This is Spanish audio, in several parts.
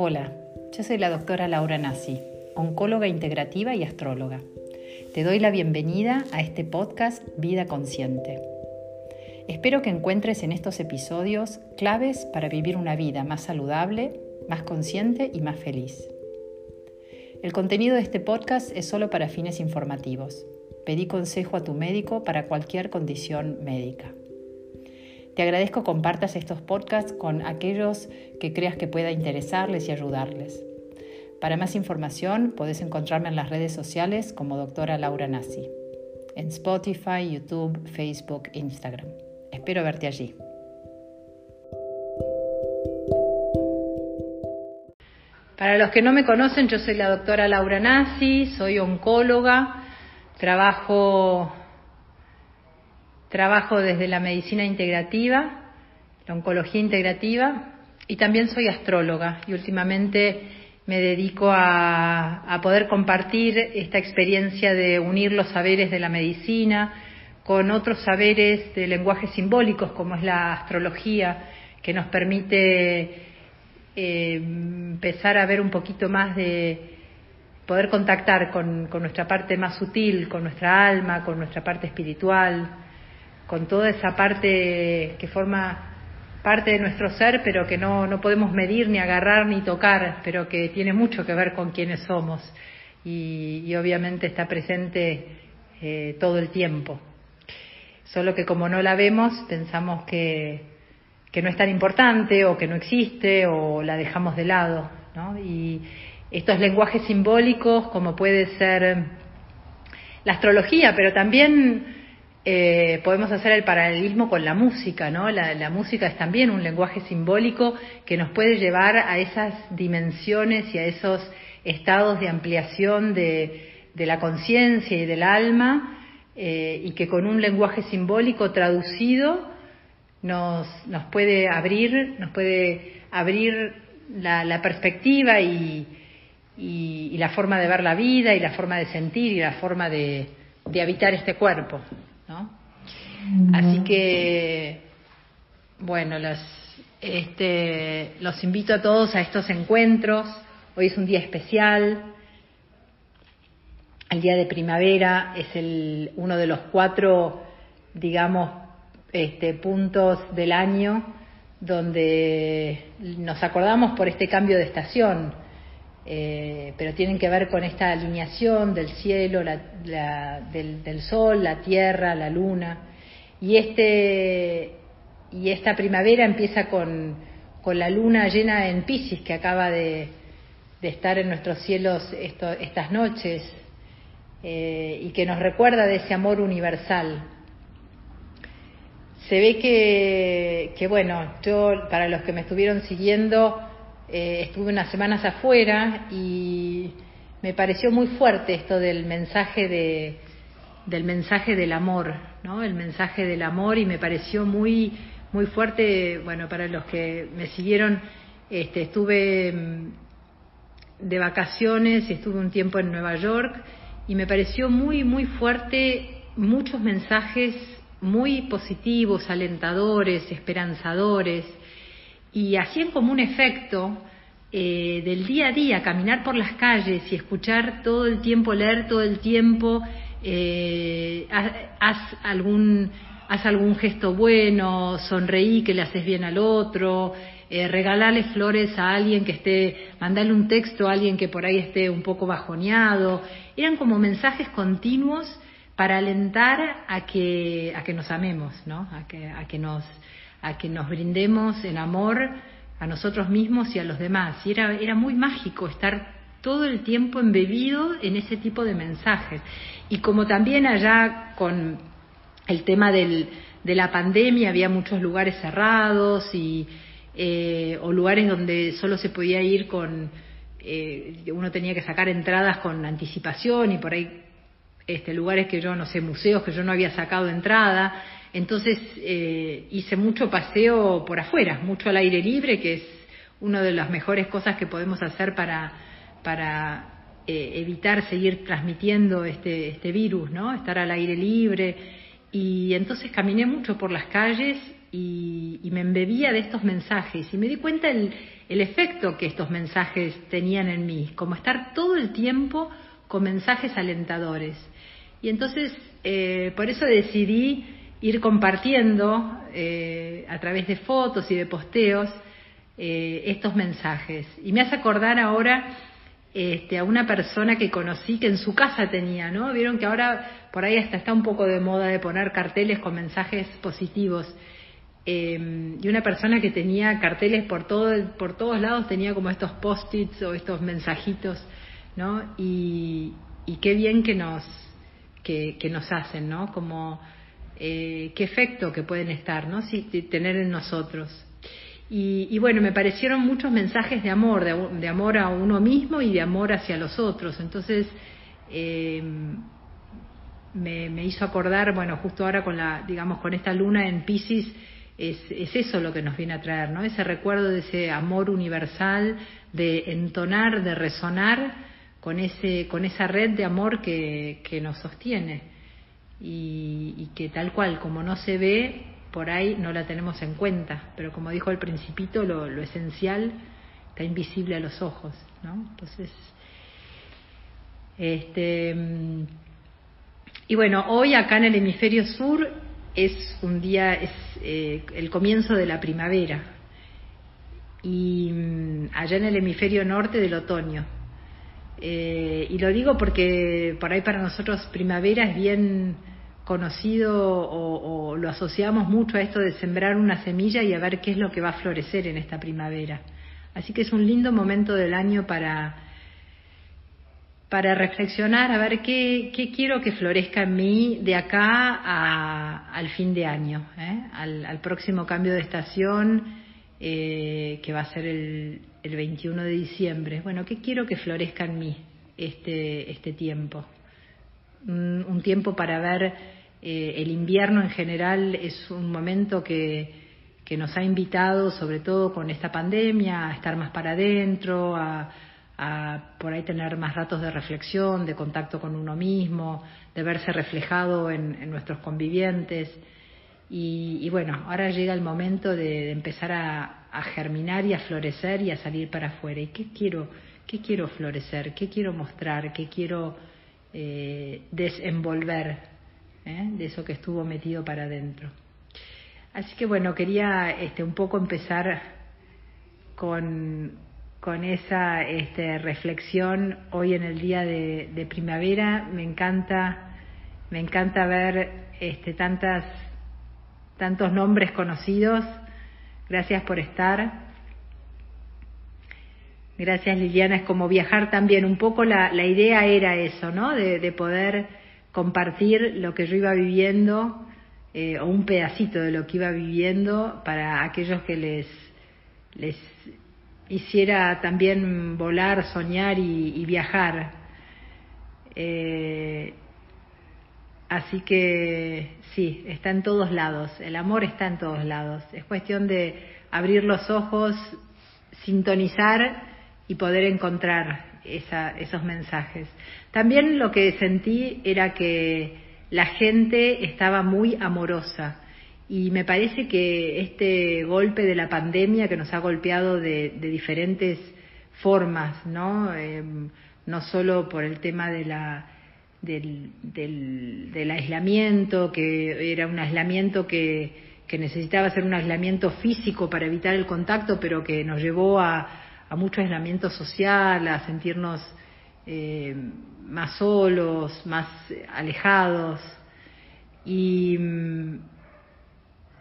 Hola, yo soy la doctora Laura Nassi, oncóloga integrativa y astróloga. Te doy la bienvenida a este podcast Vida Consciente. Espero que encuentres en estos episodios claves para vivir una vida más saludable, más consciente y más feliz. El contenido de este podcast es solo para fines informativos. Pedí consejo a tu médico para cualquier condición médica. Te agradezco compartas estos podcasts con aquellos que creas que pueda interesarles y ayudarles. Para más información puedes encontrarme en las redes sociales como doctora Laura Nassi, en Spotify, YouTube, Facebook, Instagram. Espero verte allí. Para los que no me conocen, yo soy la doctora Laura Nassi, soy oncóloga, trabajo Trabajo desde la medicina integrativa, la oncología integrativa y también soy astróloga y últimamente me dedico a, poder compartir esta experiencia de unir los saberes de la medicina con otros saberes de lenguajes simbólicos como es la astrología que nos permite eh, empezar a ver un poquito más de poder contactar con nuestra parte más sutil, con nuestra alma, con nuestra parte espiritual, con toda esa parte que forma parte de nuestro ser, pero que no, no podemos medir, ni agarrar, ni tocar, pero que tiene mucho que ver con quienes somos y, obviamente está presente eh, todo el tiempo. Solo que como no la vemos, pensamos que, que no es tan importante o que no existe o la dejamos de lado. ¿no? Y estos lenguajes simbólicos, como puede ser la astrología, pero también eh, podemos hacer el paralelismo con la música, ¿no? La, música es también un lenguaje simbólico que nos puede llevar a esas dimensiones y a esos estados de ampliación de, la conciencia y del alma eh, y que con un lenguaje simbólico traducido nos, nos puede abrir, nos puede abrir la, perspectiva y, la forma de ver la vida y la forma de sentir y la forma de habitar este cuerpo. Así que, bueno, los, este, los invito a todos a estos encuentros. Hoy es un día especial. El día de primavera es el, uno de los cuatro, digamos, este, puntos del año donde nos acordamos por este cambio de estación eh, pero tienen que ver con esta alineación del cielo, del, sol, la tierra, la luna. Y, este, y esta primavera empieza con, la luna llena en Pisces, que acaba de, estar en nuestros cielos estas noches, eh, y que nos recuerda de ese amor universal. Se ve que, que, bueno, yo, para los que me estuvieron siguiendo, eh, estuve unas semanas afuera y me pareció muy fuerte esto del mensaje de, del mensaje del amor, ¿no? El mensaje del amor y me pareció muy muy fuerte, bueno, para los que me siguieron, este, estuve mm, de vacaciones estuve un tiempo en Nueva York y me pareció muy muy fuerte muchos mensajes muy positivos, alentadores, esperanzadores y hacían como un efecto eh, del día a día, caminar por las calles y escuchar todo el tiempo, leer todo el tiempo, eh, haz, algún, haz algún gesto bueno, sonreí que le haces bien al otro, eh, regalarle flores a alguien que esté, mandarle un texto a alguien que por ahí esté un poco bajoneado. Eran como mensajes continuos para alentar a que, a que nos amemos, ¿no? a, que, a que nos a que nos brindemos en amor a nosotros mismos y a los demás. Y era, era muy mágico estar todo el tiempo embebido en ese tipo de mensajes. Y como también allá con el tema del, de la pandemia había muchos lugares cerrados y, eh, o lugares donde solo se podía ir con, eh, uno tenía que sacar entradas con anticipación y por ahí este, lugares que yo no sé, museos que yo no había sacado entrada. Entonces eh, hice mucho paseo por afuera, mucho al aire libre, que es una de las mejores cosas que podemos hacer para, para eh, evitar seguir transmitiendo este, este virus, ¿no? Estar al aire libre. Y entonces caminé mucho por las calles y, me embebía de estos mensajes y me di cuenta el, el efecto que estos mensajes tenían en mí, como estar todo el tiempo con mensajes alentadores. Y entonces, eh, por eso decidí ir compartiendo eh, a través de fotos y de posteos eh, estos mensajes. Y me hace acordar ahora este, a una persona que conocí que en su casa tenía, ¿no? Vieron que ahora por ahí hasta está un poco de moda de poner carteles con mensajes positivos. y una persona que tenía carteles por, todo, por todos lados, tenía como estos post-its o estos mensajitos, ¿no? Y, qué bien que nos, que nos hacen, ¿no? Como eh, qué efecto que pueden estar, ¿no? Si, tener en nosotros. Y, bueno, me parecieron muchos mensajes de amor, de, amor a uno mismo y de amor hacia los otros. Entonces, eh, me, hizo acordar, bueno, justo ahora con la, digamos, con esta luna en Pisces, es, es, eso lo que nos viene a traer, ¿no? Ese recuerdo de ese amor universal, de entonar, de resonar con ese, con esa red de amor que, que nos sostiene y, que tal cual, como no se ve, por ahí no la tenemos en cuenta, pero como dijo el principito, lo, esencial está invisible a los ojos, ¿no? Entonces, este, y bueno, hoy acá en el hemisferio sur es un día, es eh, el comienzo de la primavera y mm, allá en el hemisferio norte del otoño. Eh, y lo digo porque por ahí para nosotros primavera es bien conocido o, lo asociamos mucho a esto de sembrar una semilla y a ver qué es lo que va a florecer en esta primavera. Así que es un lindo momento del año para, para reflexionar, a ver qué, quiero que florezca en mí de acá al fin de año, ¿eh? al, próximo cambio de estación eh, que va a ser el, el 21 de diciembre. Bueno, ¿qué quiero que florezca en mí este, este tiempo? un tiempo para ver eh, el invierno en general es un momento que, nos ha invitado, sobre todo con esta pandemia, a estar más para adentro, a, por ahí tener más ratos de reflexión, de contacto con uno mismo, de verse reflejado en, nuestros convivientes. Y, bueno, ahora llega el momento de, empezar a, germinar y a florecer y a salir para afuera. ¿Y qué quiero, qué quiero florecer? ¿Qué quiero mostrar? ¿Qué quiero eh, desenvolver? ¿Eh? de eso que estuvo metido para adentro. Así que bueno, quería este, un poco empezar con, con esa este, reflexión hoy en el día de, primavera. Me encanta, me encanta ver este, tantas, tantos nombres conocidos. Gracias por estar. Gracias Liliana, es como viajar también. Un poco la, la idea era eso, ¿no? de poder compartir lo que yo iba viviendo eh, o un pedacito de lo que iba viviendo para aquellos que les, les hiciera también volar, soñar y, viajar. Eh, así que sí, está en todos lados, el amor está en todos lados. Es cuestión de abrir los ojos, sintonizar y poder encontrar esos mensajes. También lo que sentí era que la gente estaba muy amorosa y me parece que este golpe de la pandemia que nos ha golpeado de, diferentes formas, ¿no? Em, no solo por el tema de la, del, del, aislamiento, que era un aislamiento que, que necesitaba ser un aislamiento físico para evitar el contacto, pero que nos llevó a, a mucho aislamiento social, a sentirnos eh, más solos, más alejados. Y,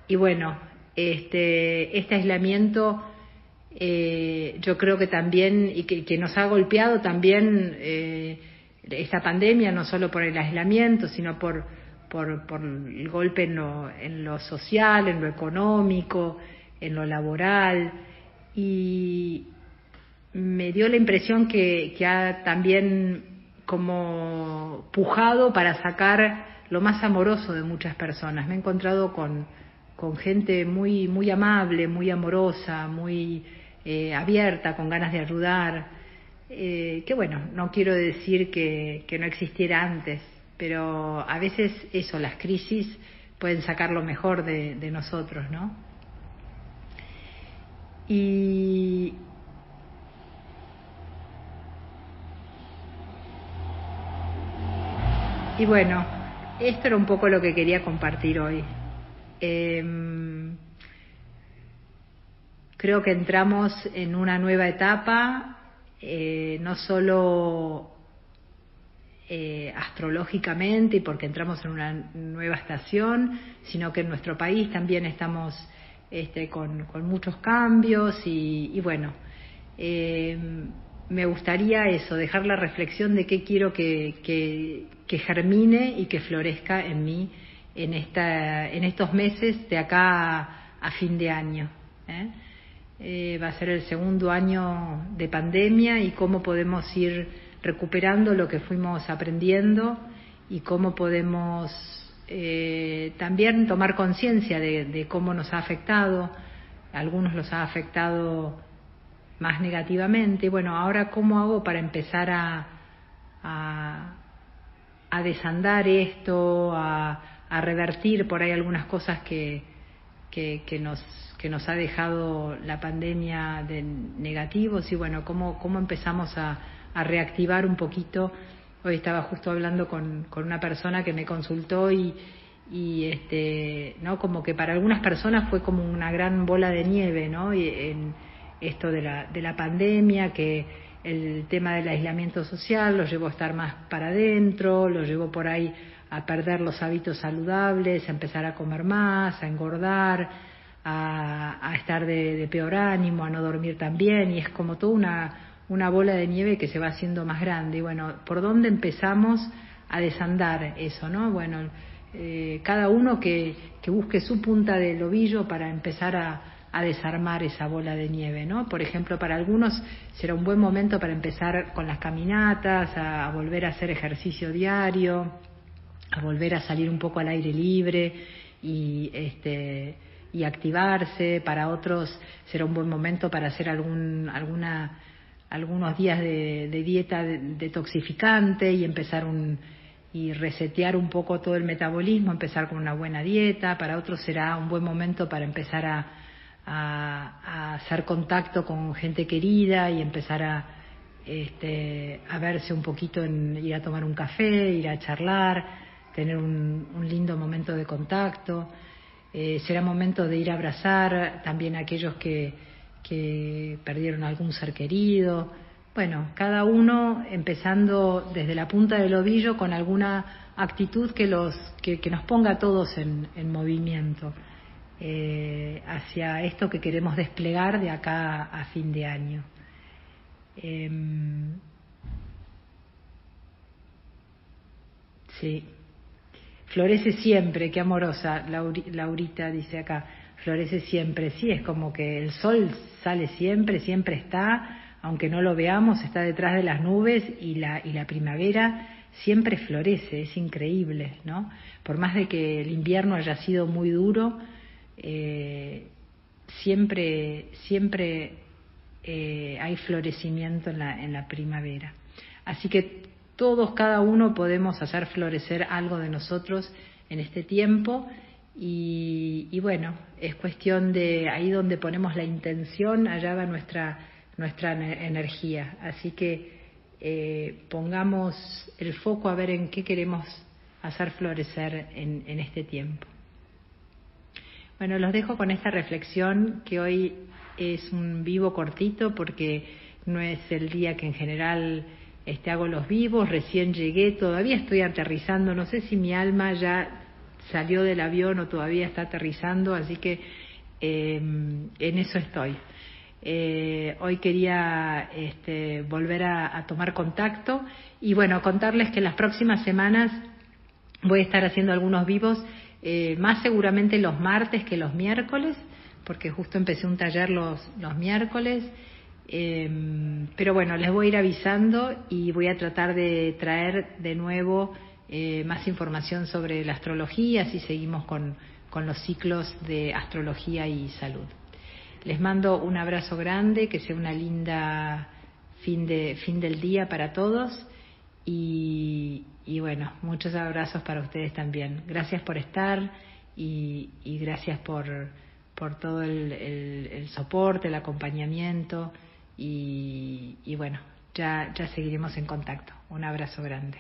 y bueno, este, este aislamiento eh, yo creo que también, y que, nos ha golpeado también eh, esta pandemia, no solo por el aislamiento, sino por, por, por el golpe en lo, en lo social, en lo económico, en lo laboral. Y, me dio la impresión que, ha también como pujado para sacar lo más amoroso de muchas personas. Me he encontrado con, con gente muy, muy amable, muy amorosa, muy eh, abierta, con ganas de ayudar. Eh, que bueno, no quiero decir que, que, no existiera antes, pero a veces eso, las crisis pueden sacar lo mejor de, de nosotros, ¿no? Y, y bueno, esto era un poco lo que quería compartir hoy. Em, creo que entramos en una nueva etapa, eh, no solo eh, astrológicamente y porque entramos en una nueva estación, sino que en nuestro país también estamos este, con, muchos cambios y, bueno, eh, me gustaría eso, dejar la reflexión de qué quiero que, germine y que florezca en mí en, esta, en estos meses de acá a, fin de año. ¿eh? Eh, va a ser el segundo año de pandemia y cómo podemos ir recuperando lo que fuimos aprendiendo y cómo podemos eh, también tomar conciencia de, cómo nos ha afectado, algunos los ha afectado más negativamente. Bueno, ahora cómo hago para empezar a, a, desandar esto, a, revertir por ahí algunas cosas que, que, nos, que nos ha dejado la pandemia de negativos y bueno, cómo, cómo empezamos a, a reactivar un poquito Hoy estaba justo hablando con, con una persona que me consultó y, y este, ¿no? Como que para algunas personas fue como una gran bola de nieve, ¿no? Y en esto de la, de la pandemia, que el tema del aislamiento social los llevó a estar más para adentro, los llevó por ahí a perder los hábitos saludables, a empezar a comer más, a engordar, a, a estar de, peor ánimo, a no dormir tan bien, y es como toda una, una bola de nieve que se va haciendo más grande. Y bueno, ¿por dónde empezamos a desandar eso, no? Bueno, eh, cada uno que, que, busque su punta del ovillo para empezar a, a, desarmar esa bola de nieve, ¿no? Por ejemplo, para algunos será un buen momento para empezar con las caminatas, a, volver a hacer ejercicio diario, a volver a salir un poco al aire libre y este y activarse. Para otros será un buen momento para hacer algún alguna algunos días de, dieta detoxificante y empezar un y resetear un poco todo el metabolismo, empezar con una buena dieta, para otros será un buen momento para empezar a, a, hacer contacto con gente querida y empezar a, este, a verse un poquito, en, ir a tomar un café, ir a charlar, tener un, lindo momento de contacto. Eh, será momento de ir a abrazar también a aquellos que, que perdieron algún ser querido. Bueno, cada uno empezando desde la punta del ovillo con alguna actitud que, los, que, nos ponga a todos en, movimiento eh, hacia esto que queremos desplegar de acá a fin de año. Em, sí, florece siempre, qué amorosa, Laurita dice acá florece siempre, sí, es como que el sol sale siempre, siempre está, aunque no lo veamos, está detrás de las nubes y la, y la primavera siempre florece, es increíble, ¿no? Por más de que el invierno haya sido muy duro, eh, siempre, siempre eh, hay florecimiento en la, en la primavera. Así que todos, cada uno podemos hacer florecer algo de nosotros en este tiempo y, bueno, es cuestión de ahí donde ponemos la intención, allá va nuestra, nuestra energía. Así que eh, pongamos el foco a ver en qué queremos hacer florecer en, en este tiempo. Bueno, los dejo con esta reflexión que hoy es un vivo cortito porque no es el día que en general este, hago los vivos, recién llegué, todavía estoy aterrizando, no sé si mi alma ya salió del avión o todavía está aterrizando, así que eh, en eso estoy. Eh, hoy quería este, volver a, tomar contacto y bueno, contarles que las próximas semanas voy a estar haciendo algunos vivos, eh, más seguramente los martes que los miércoles, porque justo empecé un taller los, los miércoles. pero bueno, les voy a ir avisando y voy a tratar de traer de nuevo eh, más información sobre la astrología, si seguimos con, con los ciclos de astrología y salud. Les mando un abrazo grande, que sea una linda fin, de, fin del día para todos y, y bueno, muchos abrazos para ustedes también. Gracias por estar y, gracias por, por todo el, soporte, el acompañamiento y, y bueno, ya, ya seguiremos en contacto. Un abrazo grande.